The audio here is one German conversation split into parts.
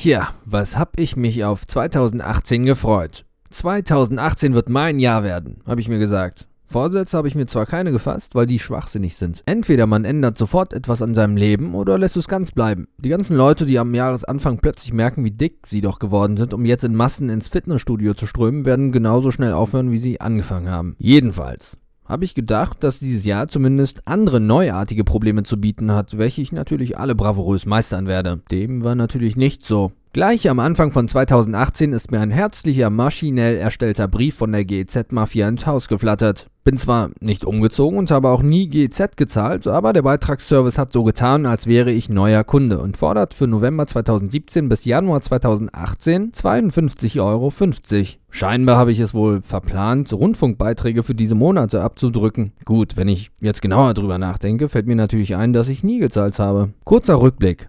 Tja, was hab ich mich auf 2018 gefreut. 2018 wird mein Jahr werden, habe ich mir gesagt. Vorsätze habe ich mir zwar keine gefasst, weil die schwachsinnig sind. Entweder man ändert sofort etwas an seinem Leben oder lässt es ganz bleiben. Die ganzen Leute, die am Jahresanfang plötzlich merken, wie dick sie doch geworden sind, um jetzt in Massen ins Fitnessstudio zu strömen, werden genauso schnell aufhören, wie sie angefangen haben. Jedenfalls habe ich gedacht, dass dieses Jahr zumindest andere neuartige Probleme zu bieten hat, welche ich natürlich alle bravourös meistern werde. Dem war natürlich nicht so. Gleich am Anfang von 2018 ist mir ein herzlicher, maschinell erstellter Brief von der GEZ-Mafia ins Haus geflattert. Bin zwar nicht umgezogen und habe auch nie GEZ gezahlt, aber der Beitragsservice hat so getan, als wäre ich neuer Kunde und fordert für November 2017 bis Januar 2018 52,50 Euro. Scheinbar habe ich es wohl verplant, Rundfunkbeiträge für diese Monate abzudrücken. Gut, wenn ich jetzt genauer drüber nachdenke, fällt mir natürlich ein, dass ich nie gezahlt habe. Kurzer Rückblick.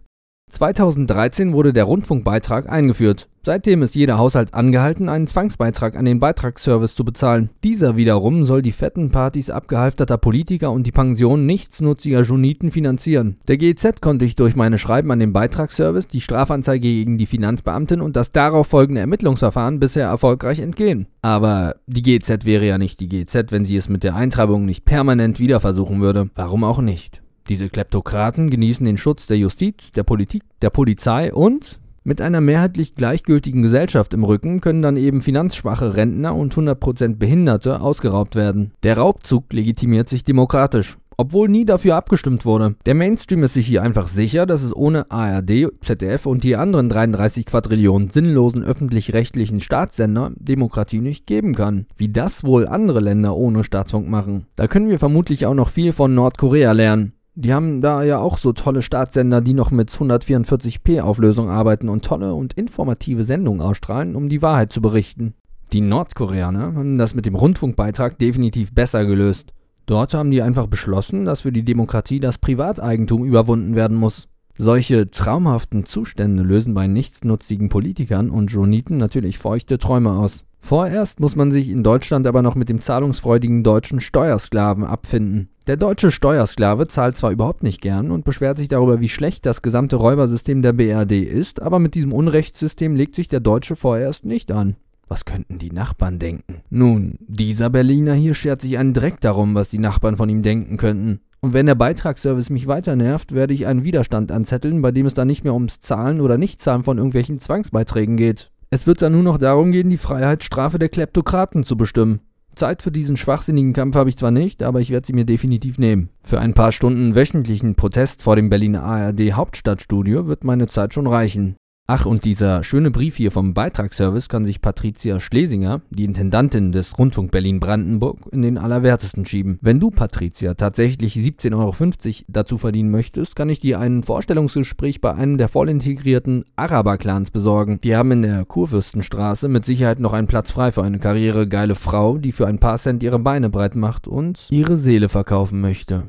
2013 wurde der Rundfunkbeitrag eingeführt. Seitdem ist jeder Haushalt angehalten, einen Zwangsbeitrag an den Beitragsservice zu bezahlen. Dieser wiederum soll die fetten Partys abgehalfterter Politiker und die Pension nichtsnutziger Joniten finanzieren. Der GZ konnte ich durch meine Schreiben an den Beitragsservice, die Strafanzeige gegen die Finanzbeamtin und das darauf folgende Ermittlungsverfahren bisher erfolgreich entgehen. Aber die GZ wäre ja nicht die GZ, wenn sie es mit der Eintreibung nicht permanent wieder versuchen würde. Warum auch nicht? Diese Kleptokraten genießen den Schutz der Justiz, der Politik, der Polizei und mit einer mehrheitlich gleichgültigen Gesellschaft im Rücken können dann eben finanzschwache Rentner und 100% Behinderte ausgeraubt werden. Der Raubzug legitimiert sich demokratisch, obwohl nie dafür abgestimmt wurde. Der Mainstream ist sich hier einfach sicher, dass es ohne ARD, ZDF und die anderen 33 Quadrillionen sinnlosen öffentlich-rechtlichen Staatssender Demokratie nicht geben kann. Wie das wohl andere Länder ohne Staatsfunk machen. Da können wir vermutlich auch noch viel von Nordkorea lernen. Die haben da ja auch so tolle Staatssender, die noch mit 144p Auflösung arbeiten und tolle und informative Sendungen ausstrahlen, um die Wahrheit zu berichten. Die Nordkoreaner haben das mit dem Rundfunkbeitrag definitiv besser gelöst. Dort haben die einfach beschlossen, dass für die Demokratie das Privateigentum überwunden werden muss. Solche traumhaften Zustände lösen bei nichtsnutzigen Politikern und Joniten natürlich feuchte Träume aus. Vorerst muss man sich in Deutschland aber noch mit dem zahlungsfreudigen deutschen Steuersklaven abfinden. Der deutsche Steuersklave zahlt zwar überhaupt nicht gern und beschwert sich darüber, wie schlecht das gesamte Räubersystem der BRD ist, aber mit diesem Unrechtssystem legt sich der Deutsche vorerst nicht an. Was könnten die Nachbarn denken? Nun, dieser Berliner hier schert sich einen Dreck darum, was die Nachbarn von ihm denken könnten. Und wenn der Beitragsservice mich weiter nervt, werde ich einen Widerstand anzetteln, bei dem es dann nicht mehr ums Zahlen oder Nichtzahlen von irgendwelchen Zwangsbeiträgen geht. Es wird dann nur noch darum gehen, die Freiheitsstrafe der Kleptokraten zu bestimmen. Zeit für diesen schwachsinnigen Kampf habe ich zwar nicht, aber ich werde sie mir definitiv nehmen. Für ein paar Stunden wöchentlichen Protest vor dem Berliner ARD Hauptstadtstudio wird meine Zeit schon reichen. Ach, und dieser schöne Brief hier vom Beitragsservice kann sich Patricia Schlesinger, die Intendantin des Rundfunk Berlin-Brandenburg, in den Allerwertesten schieben. Wenn du, Patricia, tatsächlich 17,50 Euro dazu verdienen möchtest, kann ich dir ein Vorstellungsgespräch bei einem der vollintegrierten Araber-Clans besorgen. Die haben in der Kurfürstenstraße mit Sicherheit noch einen Platz frei für eine karrieregeile Frau, die für ein paar Cent ihre Beine breit macht und ihre Seele verkaufen möchte.